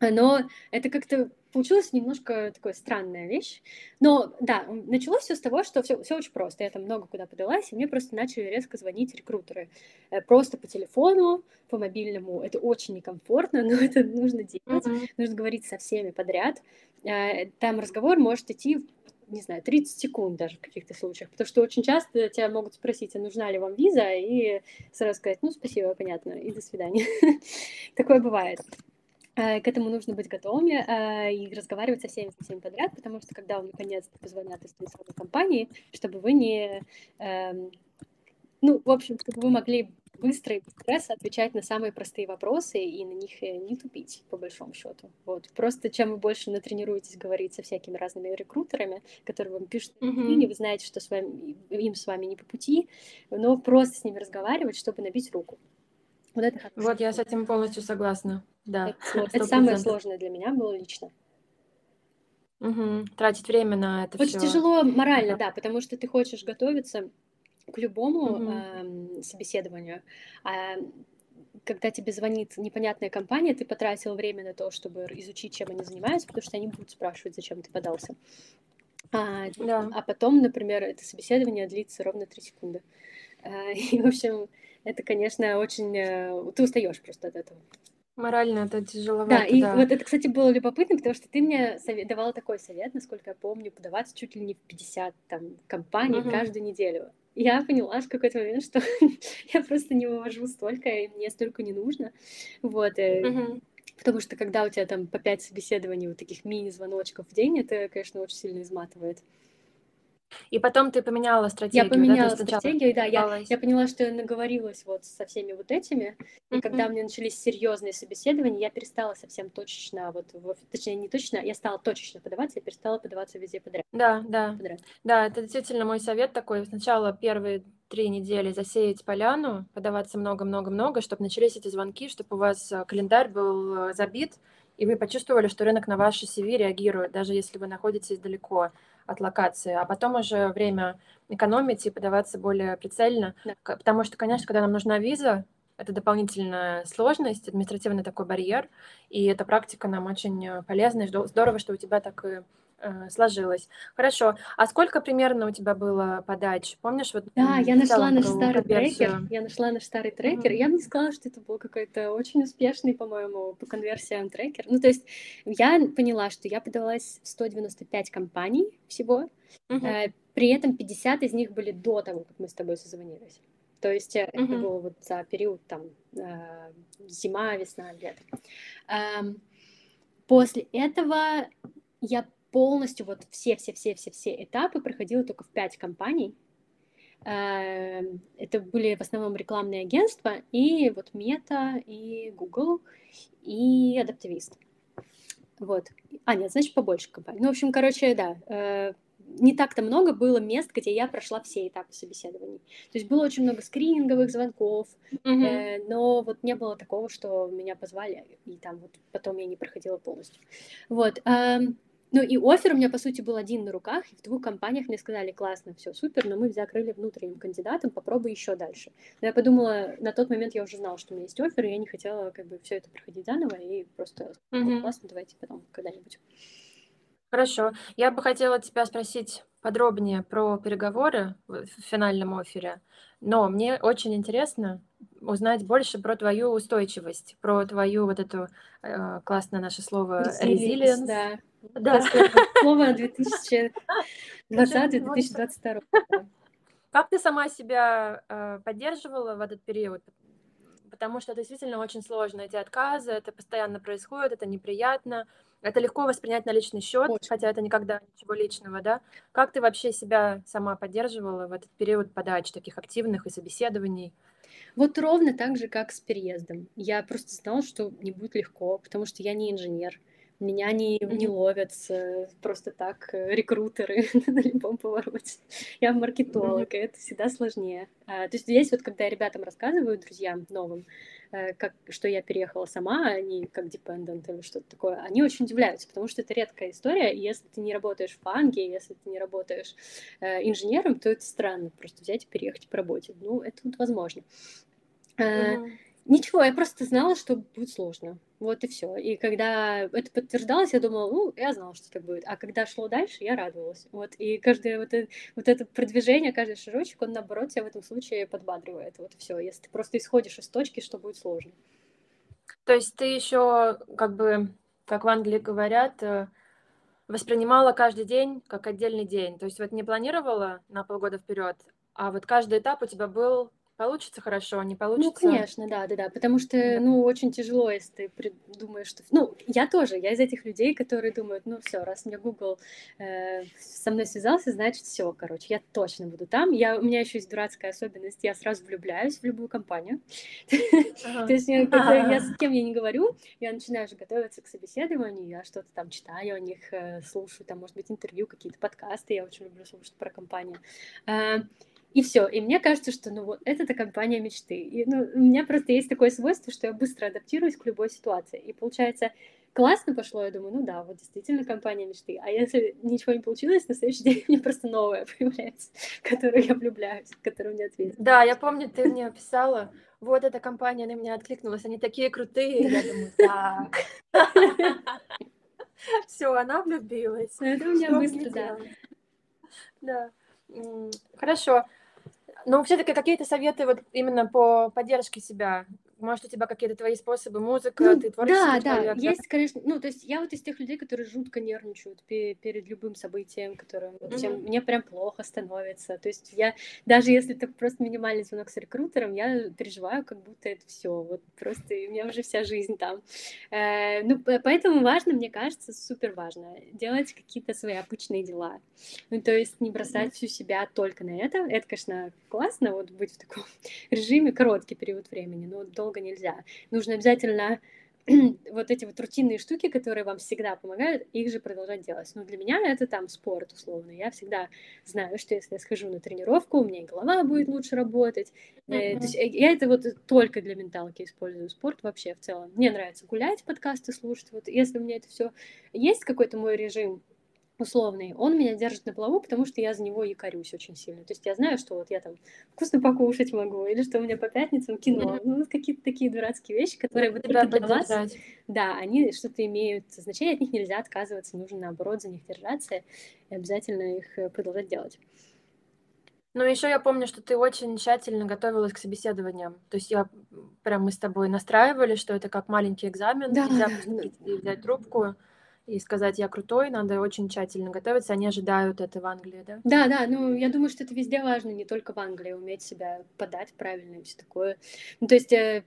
но это как-то получилось немножко такая странная вещь. Но да, началось все с того, что все, все очень просто. Я там много куда подалась, и мне просто начали резко звонить рекрутеры. Э, просто по телефону, по мобильному. Это очень некомфортно, (laughs) но это нужно делать. Mm-hmm. Нужно говорить со всеми подряд. Э, там разговор может идти не знаю, 30 секунд даже в каких-то случаях, потому что очень часто тебя могут спросить, а нужна ли вам виза, и сразу сказать, ну, спасибо, понятно, и до свидания. (laughs) Такое бывает. Э, к этому нужно быть готовыми э, и разговаривать со всеми, со всеми подряд, потому что когда вам наконец-то позвонят из телефонной компании, чтобы вы не... Эм, ну, в общем, чтобы вы могли быстро и без отвечать на самые простые вопросы и на них э, не тупить, по большому счету. Вот. Просто чем вы больше натренируетесь говорить со всякими разными рекрутерами, которые вам пишут mm-hmm. вы знаете, что с вами, им с вами не по пути, но просто с ними разговаривать, чтобы набить руку. Вот, это вот я с этим полностью согласна. Да. Это, это самое сложное для меня было лично. Угу. Тратить время на это Очень все. тяжело морально, да, потому что ты хочешь готовиться к любому угу. э, собеседованию. А когда тебе звонит непонятная компания, ты потратил время на то, чтобы изучить, чем они занимаются, потому что они будут спрашивать, зачем ты подался. А, да. а потом, например, это собеседование длится ровно 3 секунды. А, (laughs) и, в общем, это, конечно, очень... Э, ты устаешь просто от этого. Морально это тяжеловато. Да, и да. вот это, кстати, было любопытно, потому что ты мне совет, давала такой совет, насколько я помню, подаваться чуть ли не в 50 там, компаний угу. каждую неделю. Я поняла в какой-то момент, что (laughs) я просто не вывожу столько, и мне столько не нужно. Вот. Угу. Потому что когда у тебя там по пять собеседований, вот таких мини-звоночков в день, это, конечно, очень сильно изматывает. И потом ты поменяла стратегию. Я поменяла да? стратегию, да. Я, я поняла, что я наговорилась вот со всеми вот этими. И mm-hmm. когда у меня начались серьезные собеседования, я перестала совсем точечно, вот, точнее, не точно, я стала точечно подаваться, я перестала подаваться везде подряд. Да, да. Подряд. Да, это действительно мой совет такой. Сначала первые три недели засеять поляну, подаваться много-много-много, чтобы начались эти звонки, чтобы у вас э, календарь был э, забит, и вы почувствовали, что рынок на ваши CV реагирует, даже если вы находитесь далеко от локации, а потом уже время экономить и подаваться более прицельно. Да. Потому что, конечно, когда нам нужна виза, это дополнительная сложность, административный такой барьер, и эта практика нам очень э, полезна, и здорово, что у тебя так и сложилось. Хорошо. А сколько примерно у тебя было подач? Помнишь, вот Да, я нашла наш старый трекер. Я нашла наш старый трекер. Mm-hmm. Я бы не сказала, что это был какой-то очень успешный, по-моему, по конверсиям трекер. Ну, то есть я поняла, что я подавалась в 195 компаний всего. Mm-hmm. При этом 50 из них были до того, как мы с тобой созвонились. То есть mm-hmm. это было вот за период там э, зима, весна, лето. Эм, после этого я полностью вот все-все-все-все-все этапы проходила только в пять компаний. Эм, это были в основном рекламные агентства, и вот Мета, и Google, и Адаптивист. Вот. А, нет, значит, побольше компаний. Ну, в общем, короче, да, э, не так-то много было мест, где я прошла все этапы собеседований. То есть было очень много скрининговых звонков, mm-hmm. э, но вот не было такого, что меня позвали, и там вот потом я не проходила полностью. Вот. Э, ну и офер у меня, по сути, был один на руках, и в двух компаниях мне сказали, классно, все супер, но мы закрыли внутренним кандидатом, попробуй еще дальше. Но я подумала, на тот момент я уже знала, что у меня есть офер, и я не хотела как бы все это проходить заново, и просто mm-hmm. классно, давайте потом когда-нибудь. Хорошо. Я бы хотела тебя спросить подробнее про переговоры в финальном офере, но мне очень интересно узнать больше про твою устойчивость, про твою вот эту э, классное наше слово resilience. Да. Да. Слово 2020-2022. (laughs) Как ты сама себя э, поддерживала в этот период? Потому что это действительно очень сложно. Эти отказы, это постоянно происходит, это неприятно. Это легко воспринять на личный счет, очень. хотя это никогда ничего личного, да? Как ты вообще себя сама поддерживала в этот период подач таких активных и собеседований? Вот ровно так же, как с переездом. Я просто знала, что не будет легко, потому что я не инженер Меня не, не ловят просто так э, рекрутеры (laughs) на любом повороте. Я маркетолог, и это всегда сложнее. А, то есть здесь вот, когда я ребятам рассказываю, друзьям новым, э, как, что я переехала сама, а не как депендент или что-то такое, они очень удивляются, потому что это редкая история, и если ты не работаешь в фанге, если ты не работаешь э, инженером, то это странно просто взять и переехать по работе. Ну, это вот возможно. Mm-hmm. Ничего, я просто знала, что будет сложно. Вот и все. И когда это подтверждалось, я думала, ну, я знала, что так будет. А когда шло дальше, я радовалась. Вот. И каждое вот это, вот это продвижение, каждый шажочек, он, наоборот, тебя в этом случае подбадривает. Вот все. Если ты просто исходишь из точки, что будет сложно. То есть ты еще, как бы, как в Англии говорят, э, воспринимала каждый день как отдельный день. То есть вот не планировала на полгода вперед, а вот каждый этап у тебя был Получится хорошо, не ну, получится? Ну, конечно, да, да, да, потому что, ну, очень тяжело, если ты думаешь, что... Ну, я тоже, я из этих людей, которые думают, ну, все, раз мне Google э, со мной связался, значит, все, короче, я точно буду там. Я, у меня еще есть дурацкая особенность, я сразу влюбляюсь в любую компанию. (laughs) То есть, я (laughs) с кем я не говорю, я начинаю уже готовиться к собеседованию, я что-то там читаю о них, э, слушаю, там, может быть, интервью, какие-то подкасты, я очень люблю слушать про компанию. И все. И мне кажется, что ну вот это компания мечты. И ну, у меня просто есть такое свойство, что я быстро адаптируюсь к любой ситуации. И получается, классно пошло, я думаю, ну да, вот действительно компания мечты. А если ничего не получилось, на следующий день мне просто новая (laughs) появляется, которую я влюбляюсь, которую мне ответят. Да, я помню, ты мне писала, вот эта компания на меня откликнулась, они такие крутые. Я думаю, так. (laughs) Все, она влюбилась. Это у меня быстро, да. Да. Хорошо. Но все-таки какие-то советы вот именно по поддержке себя может, у тебя какие-то твои способы, музыка, ну, ты творческий Да, человек, да, есть, конечно, ну, то есть я вот из тех людей, которые жутко нервничают перед любым событием, которым вот, mm-hmm. чем, мне прям плохо становится, то есть я, даже если это просто минимальный звонок с рекрутером, я переживаю, как будто это все, вот просто у меня уже вся жизнь там. Э, ну, поэтому важно, мне кажется, супер важно делать какие-то свои обычные дела, ну, то есть не бросать mm-hmm. всю себя только на это, это, конечно, классно, вот быть в таком (laughs) режиме короткий период времени, но долго долго нельзя. Нужно обязательно (clears throat) вот эти вот рутинные штуки, которые вам всегда помогают, их же продолжать делать. Ну, для меня это там спорт, условно. Я всегда знаю, что если я схожу на тренировку, у меня и голова будет лучше работать. Mm-hmm. То есть э, я это вот только для менталки использую спорт вообще в целом. Мне нравится гулять, подкасты слушать. Вот если у меня это все есть какой-то мой режим условный, он меня держит на плаву, потому что я за него якорюсь очень сильно. То есть я знаю, что вот я там вкусно покушать могу, или что у меня по пятницам кино. Mm-hmm. Ну, какие-то такие дурацкие вещи, которые вот только для вас, да, они что-то имеют значение, от них нельзя отказываться, нужно наоборот за них держаться и обязательно их э, продолжать делать. Ну, еще я помню, что ты очень тщательно готовилась к собеседованиям. То есть я прям мы с тобой настраивали, что это как маленький экзамен, да. нельзя взять трубку и сказать, я крутой, надо очень тщательно готовиться. Они ожидают это в Англии, да? Да, да, ну, я думаю, что это везде важно, не только в Англии, уметь себя подать правильно и все такое. Ну, то есть э,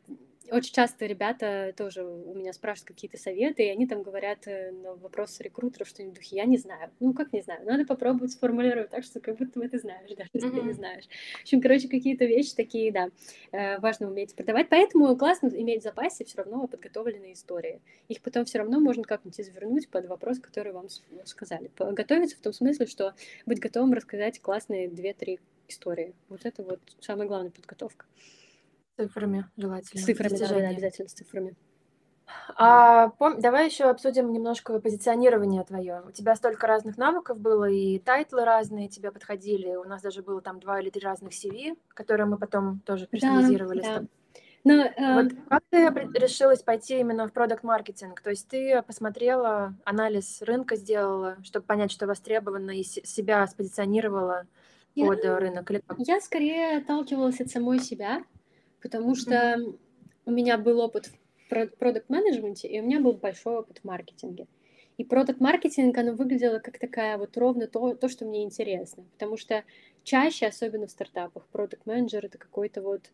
очень часто ребята тоже у меня спрашивают какие-то советы, и они там говорят э, на вопрос рекрутеров что-нибудь в духе, я не знаю. Ну, как не знаю? Надо попробовать сформулировать так, что как будто бы ты знаешь, даже если mm-hmm. ты не знаешь. В общем, короче, какие-то вещи такие, да, э, важно уметь продавать. Поэтому классно иметь в запасе все равно подготовленные истории. Их потом все равно можно как-нибудь извернуть под вопрос, который вам сказали. Готовиться в том смысле, что быть готовым рассказать классные две-три истории. Вот это вот самая главная подготовка цифрами желательно. С цифрами, да, да, обязательно с цифрами. А, пом... Давай еще обсудим немножко позиционирование твое. У тебя столько разных навыков было, и title ы разные тебе подходили. У нас даже было там два или три разных CV, которые мы потом тоже персонализировали. Да, да. Но, э... Вот как ты решилась пойти именно в продукт маркетинг? То есть ты посмотрела, анализ рынка сделала, чтобы понять, что востребовано, и себя спозиционировала я, под рынок? Или как? Я скорее отталкивалась от самой себя потому что mm-hmm. у меня был опыт в продукт-менеджменте, и у меня был большой опыт в маркетинге. И продукт-маркетинг, оно выглядело как такая вот ровно то, то, что мне интересно. Потому что чаще, особенно в стартапах, продукт-менеджер — это какой-то вот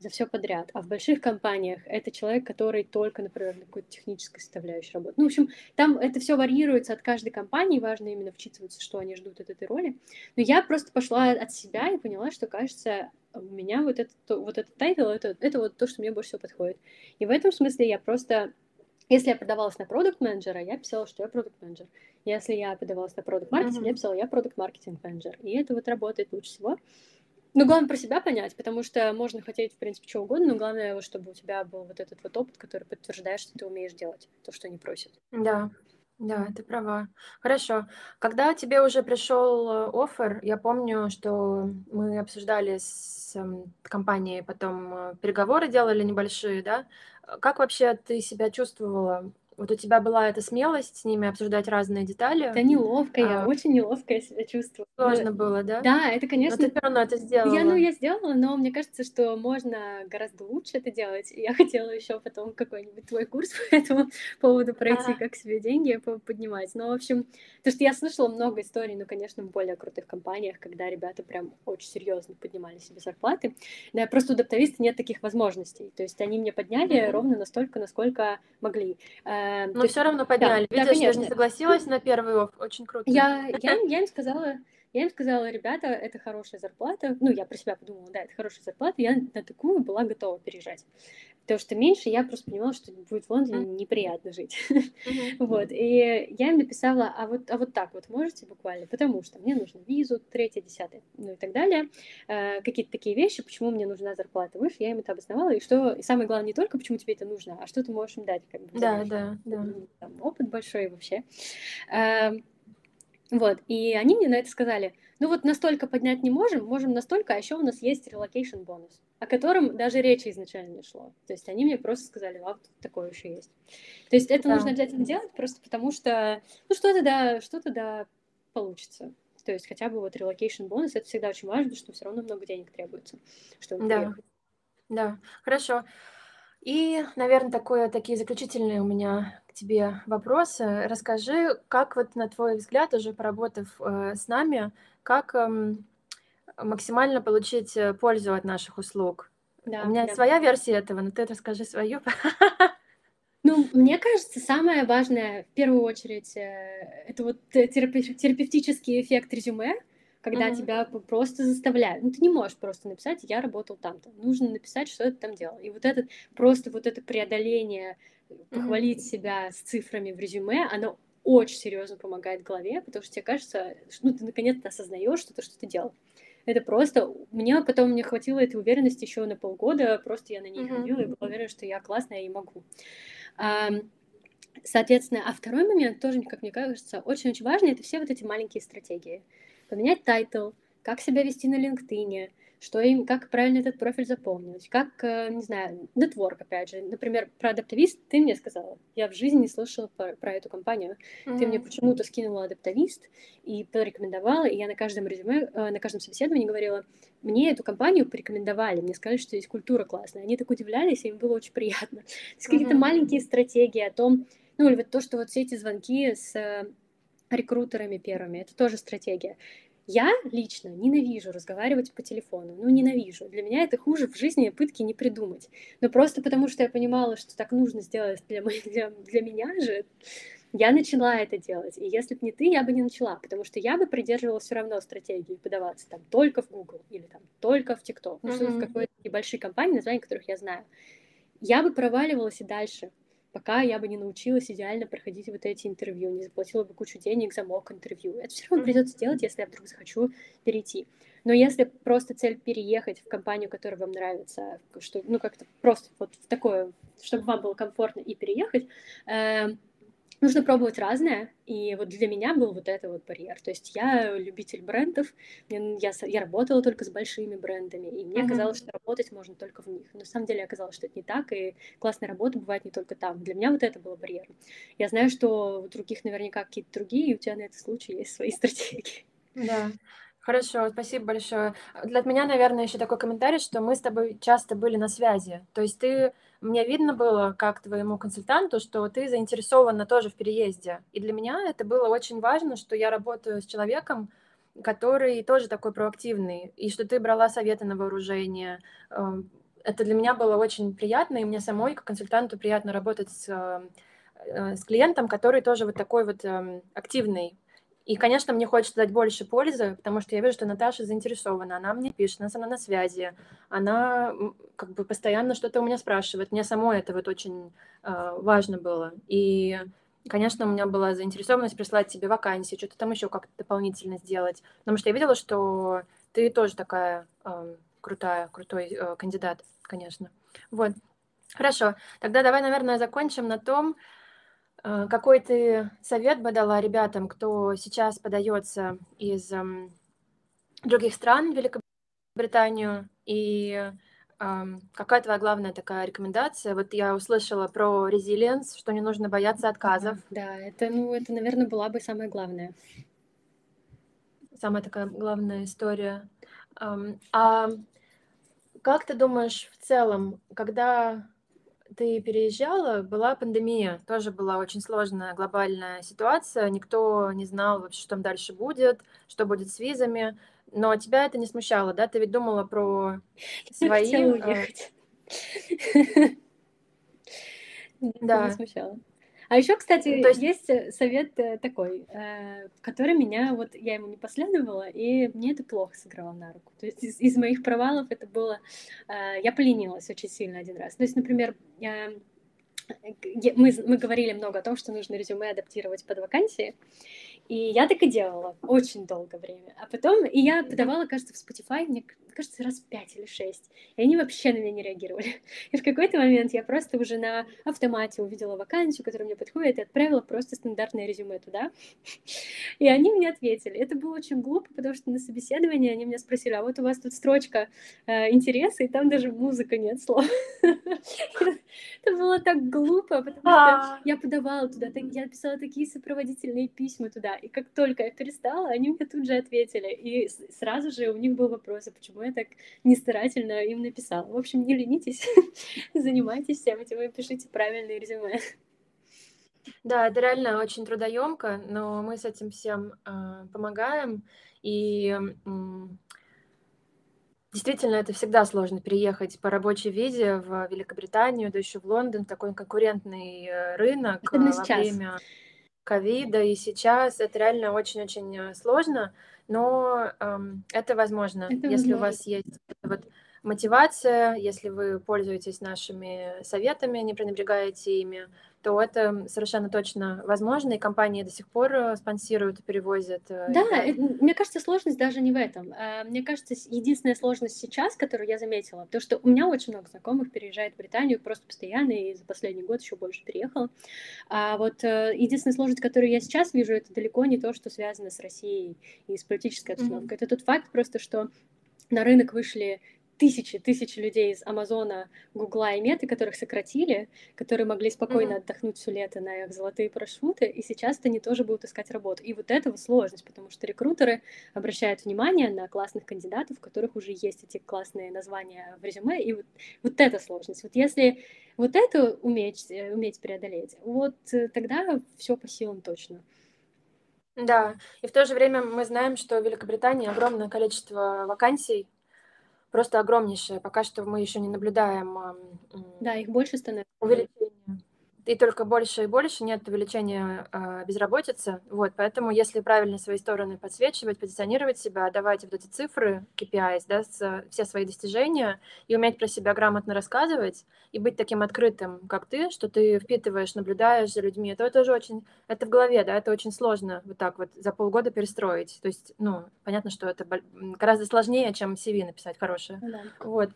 за все подряд. А в больших компаниях это человек, который только, например, на какой-то технической составляющей работает. Ну, в общем, там это все варьируется от каждой компании, важно именно вчитываться, что они ждут от этой роли. Но я просто пошла от себя и поняла, что, кажется, у меня вот этот, вот этот title, это, это вот то, что мне больше всего подходит. И в этом смысле я просто Если я продавалась на продукт менеджера я писала, что я продукт менеджер Если я подавалась на продукт маркетинг uh-huh. я писала, я продукт маркетинг менеджер И это вот работает лучше всего. Ну, главное про себя понять, потому что можно хотеть, в принципе, чего угодно, но главное, чтобы у тебя был вот этот вот опыт, который подтверждает, что ты умеешь делать то, что они просят. Да, да, ты права. Хорошо. Когда тебе уже пришел э, офер, я помню, что мы обсуждали с эм, компанией потом э, переговоры делали небольшие, да? Как вообще ты себя чувствовала вот у тебя была эта смелость с ними обсуждать разные детали. Это неловко, я а, очень неловко себя чувствую. Сложно было, да? Да, это, конечно... Но ты все равно это сделала. Я, ну, я сделала, но мне кажется, что можно гораздо лучше это делать. Я (laughs) хотела еще потом какой-нибудь твой курс (laughs) по этому поводу пройти, а. как себе деньги поднимать. Но, в общем, то, что я слышала много историй, ну, конечно, в более крутых компаниях, когда ребята прям очень серьезно поднимали себе зарплаты. Да, просто у доптовиста нет таких возможностей. То есть они мне подняли mm-hmm. ровно настолько, насколько могли. Э, Эм, Но все равно подняли. Да, Видишь, да, я же не согласилась на первый офф. Очень круто. Я, я, я им сказала, я им сказала, ребята, это хорошая зарплата. Ну, я про себя подумала, да, это хорошая зарплата. Я на такую была готова переезжать. Потому что меньше я просто понимала, что будет в Лондоне неприятно жить. (laughs) вот. И я им написала, а вот, а вот так вот можете буквально, потому что мне нужно визу, третье, десятое, ну и так далее. Э, какие-то такие вещи, почему мне нужна зарплата выше, я им это обосновала. И что, и самое главное, не только почему тебе это нужно, а что ты можешь им дать. Как бы, да, да, да. Там, опыт большой вообще. Э, вот, и они мне на это сказали, ну вот настолько поднять не можем, можем настолько, а еще у нас есть relocation бонус, о котором даже речи изначально не шло. То есть они мне просто сказали, а такое еще есть. То есть это да. нужно обязательно делать просто потому что, ну что-то да, что-то да получится. То есть хотя бы вот relocation бонус, это всегда очень важно, что все равно много денег требуется, чтобы да. приехать. Да, хорошо. И, наверное, такое, такие заключительные у меня к тебе вопросы. Расскажи, как вот на твой взгляд, уже поработав э, с нами, как э, максимально получить э, пользу от наших услуг? Да, У меня да. своя версия этого, но ты расскажи свою. (laughs) Ну, мне кажется, самое важное в первую очередь э, это вот терапевтический эффект резюме, когда mm-hmm. тебя просто заставляют. Ну, ты не можешь просто написать, я работал там-то. Нужно написать, что ты там делал. И вот этот, просто вот это преодоление, похвалить mm-hmm. себя с цифрами в резюме, оно очень серьезно помогает голове, потому что тебе кажется, что ну, ты наконец-то осознаешь, что ты что-то делал. Это просто... Мне потом мне хватило этой уверенности еще на полгода, просто я на ней mm-hmm. ходила и была уверена, что я классная и могу. Соответственно, а второй момент тоже, как мне кажется, очень-очень важный, это все вот эти маленькие стратегии поменять title, как себя вести на LinkedIn, что им, как правильно этот профиль заполнить, как, э, не знаю, network, опять же. Например, про Adaptavist ты мне сказала. Я в жизни не слышала про, про эту компанию. Mm-hmm. Ты мне почему-то скинула Adaptavist и порекомендовала, и я на каждом резюме, э, на каждом собеседовании говорила, мне эту компанию порекомендовали, мне сказали, что здесь культура классная. Они так удивлялись, и им было очень приятно. То есть mm-hmm. какие-то маленькие стратегии о том, ну, или вот то, что вот все эти звонки с э, рекрутерами первыми. Это тоже стратегия. Я лично ненавижу разговаривать по телефону. Ну, ненавижу. Для меня это хуже в жизни пытки не придумать. Но просто потому, что я понимала, что так нужно сделать для, (laughs) для, для меня же, я начала это делать. И если бы не ты, я бы не начала, потому что я бы придерживалась все равно стратегии подаваться там только в Google или там только в TikTok, ну, mm-hmm. в какой-то небольшой компании, названия которых я знаю. Я бы проваливалась и дальше пока я бы не научилась идеально проходить вот эти интервью, не заплатила бы кучу денег за мок интервью. Это все равно придется делать, если я вдруг захочу перейти. Но если просто цель переехать в компанию, которая вам нравится, что, ну, как-то просто вот в такое, чтобы вам было комфортно и переехать, э, нужно пробовать разное, и вот для меня был вот это вот барьер. То есть я любитель брендов, я, я работала только с большими брендами, и мне uh-huh. казалось, что работать можно только в них. Но на самом деле оказалось, что это не так, и классная работа бывает не только там. Для меня вот это было барьером. Я знаю, что у других наверняка какие-то другие, и у тебя на этот случай есть свои (laughs) стратегии. Да. Хорошо, спасибо большое. Для меня, наверное, еще такой комментарий, что мы с тобой часто были на связи. То есть ты мне видно было, как твоему консультанту, что ты заинтересована тоже в переезде. И для меня это было очень важно, что я работаю с человеком, который тоже такой проактивный, и что ты брала советы на вооружение. Эм, это для меня было очень приятно, и мне самой, как консультанту, приятно работать с, э, с клиентом, который тоже вот такой вот эм, активный. И, конечно, мне хочется дать больше пользы, потому что я вижу, что Наташа заинтересована, она мне пишет, она со мной на связи, она как бы постоянно что-то у меня спрашивает. Мне самой это вот очень э, важно было. И, конечно, у меня была заинтересованность прислать тебе вакансии, что-то там еще как-то дополнительно сделать. Потому что я видела, что ты тоже такая э, крутая, крутой э, кандидат, конечно. Вот. Хорошо. Тогда давай, наверное, закончим на том, какой ты совет бы дала ребятам, кто сейчас подается из других стран в Великобританию? И какая твоя главная такая рекомендация? Вот я услышала про резилиенс, что не нужно бояться отказов. Да, это, ну, это, наверное, была бы самая главная. Самая такая главная история. А как ты думаешь в целом, когда ты переезжала, была пандемия, тоже была очень сложная глобальная ситуация, никто не знал вообще, что там дальше будет, что будет с визами, но тебя это не смущало, да? Ты ведь думала про (laughs) свои... Я хотела э, уехать. (laughs) Да. Не смущало. А еще, кстати, То есть... есть э, совет э, такой, э, который меня, вот я ему не последовала, и мне это плохо сыграло на руку. То есть из, из моих провалов это было... Я поленилась очень сильно один раз. То есть, например, мы, мы говорили много о том, что нужно резюме адаптировать под вакансии, и я так и делала очень долгое время. А потом, и я подавала, кажется, в Spotify, мне кажется, раз пять или шесть. И они вообще на меня не реагировали. И в какой-то момент я просто уже на автомате увидела вакансию, которая мне подходит, и отправила просто стандартное резюме туда. И они мне ответили. Это было очень глупо, потому что на собеседовании они меня спросили, а вот у вас тут строчка э, интереса, и там даже музыка нет слов. Это было так глупо, потому что а. я подавала туда, я писала такие сопроводительные письма туда, и как только я перестала, они мне тут же ответили. И сразу же у них был вопрос, а почему я так нестарательно им написала. В общем, не ленитесь, (laughs) занимайтесь всем этим и пишите правильные резюме. Да, это реально очень трудоемко, но мы с этим всем э, помогаем. И э, действительно, это всегда сложно переехать по рабочей визе в Великобританию, да еще в Лондон, такой конкурентный э, рынок это во сейчас. время ковида. И сейчас это реально очень-очень э, сложно но эм, это возможно, это если возможно. у вас есть вот мотивация, если вы пользуетесь нашими советами, не пренебрегаете ими, то это совершенно точно возможно, и компании до сих пор э, спонсируют и перевозят. Э, да, это, мне кажется, сложность даже не в этом. Э, мне кажется, единственная сложность сейчас, которую я заметила, то, что у меня очень много знакомых переезжает в Британию просто постоянно, и за последний год еще больше переехал. А вот единственная сложность, которую я сейчас вижу, это далеко не то, что связано с Россией и с политической обстановкой. Mm-hmm. Это тот факт просто, что на рынок вышли тысячи, тысячи людей из Амазона, Гугла и Меты, которых сократили, которые могли спокойно mm-hmm. отдохнуть все лето на их золотые парашюты, и сейчас они тоже будут искать работу. И вот это вот сложность, потому что рекрутеры обращают внимание на классных кандидатов, у которых уже есть эти классные названия в резюме, и вот, вот это сложность. Вот если вот это уметь, э, уметь преодолеть, вот э, тогда все по силам точно. Да, и в то же время мы знаем, что в Великобритании огромное количество вакансий, просто огромнейшее. Пока что мы еще не наблюдаем Да, их больше становится. увеличения и только больше и больше нет увеличения э, безработицы. Вот, поэтому если правильно свои стороны подсвечивать, позиционировать себя, давать вот эти цифры, KPIs, да, с, все свои достижения, и уметь про себя грамотно рассказывать, и быть таким открытым, как ты, что ты впитываешь, наблюдаешь за людьми, то это же очень, это в голове, да, это очень сложно вот так вот за полгода перестроить. То есть, ну, понятно, что это гораздо сложнее, чем CV написать хорошее. Да. Вот.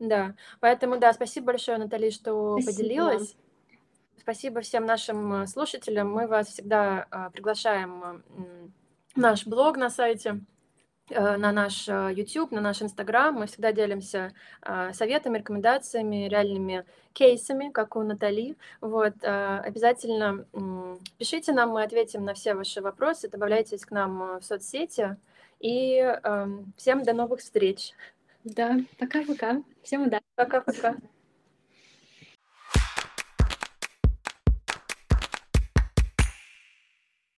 Да, поэтому да, спасибо большое, Натали, что спасибо. поделилась. Спасибо всем нашим э, слушателям. Мы вас всегда э, приглашаем в наш блог на сайте, э, на наш YouTube, на наш Instagram. Мы всегда делимся советами, рекомендациями, реальными кейсами, как у Натали. Вот, обязательно пишите нам, мы ответим на все ваши вопросы, добавляйтесь к нам в соцсети. И эм, всем до новых встреч. Да, пока-пока. Всем удачи. Пока-пока.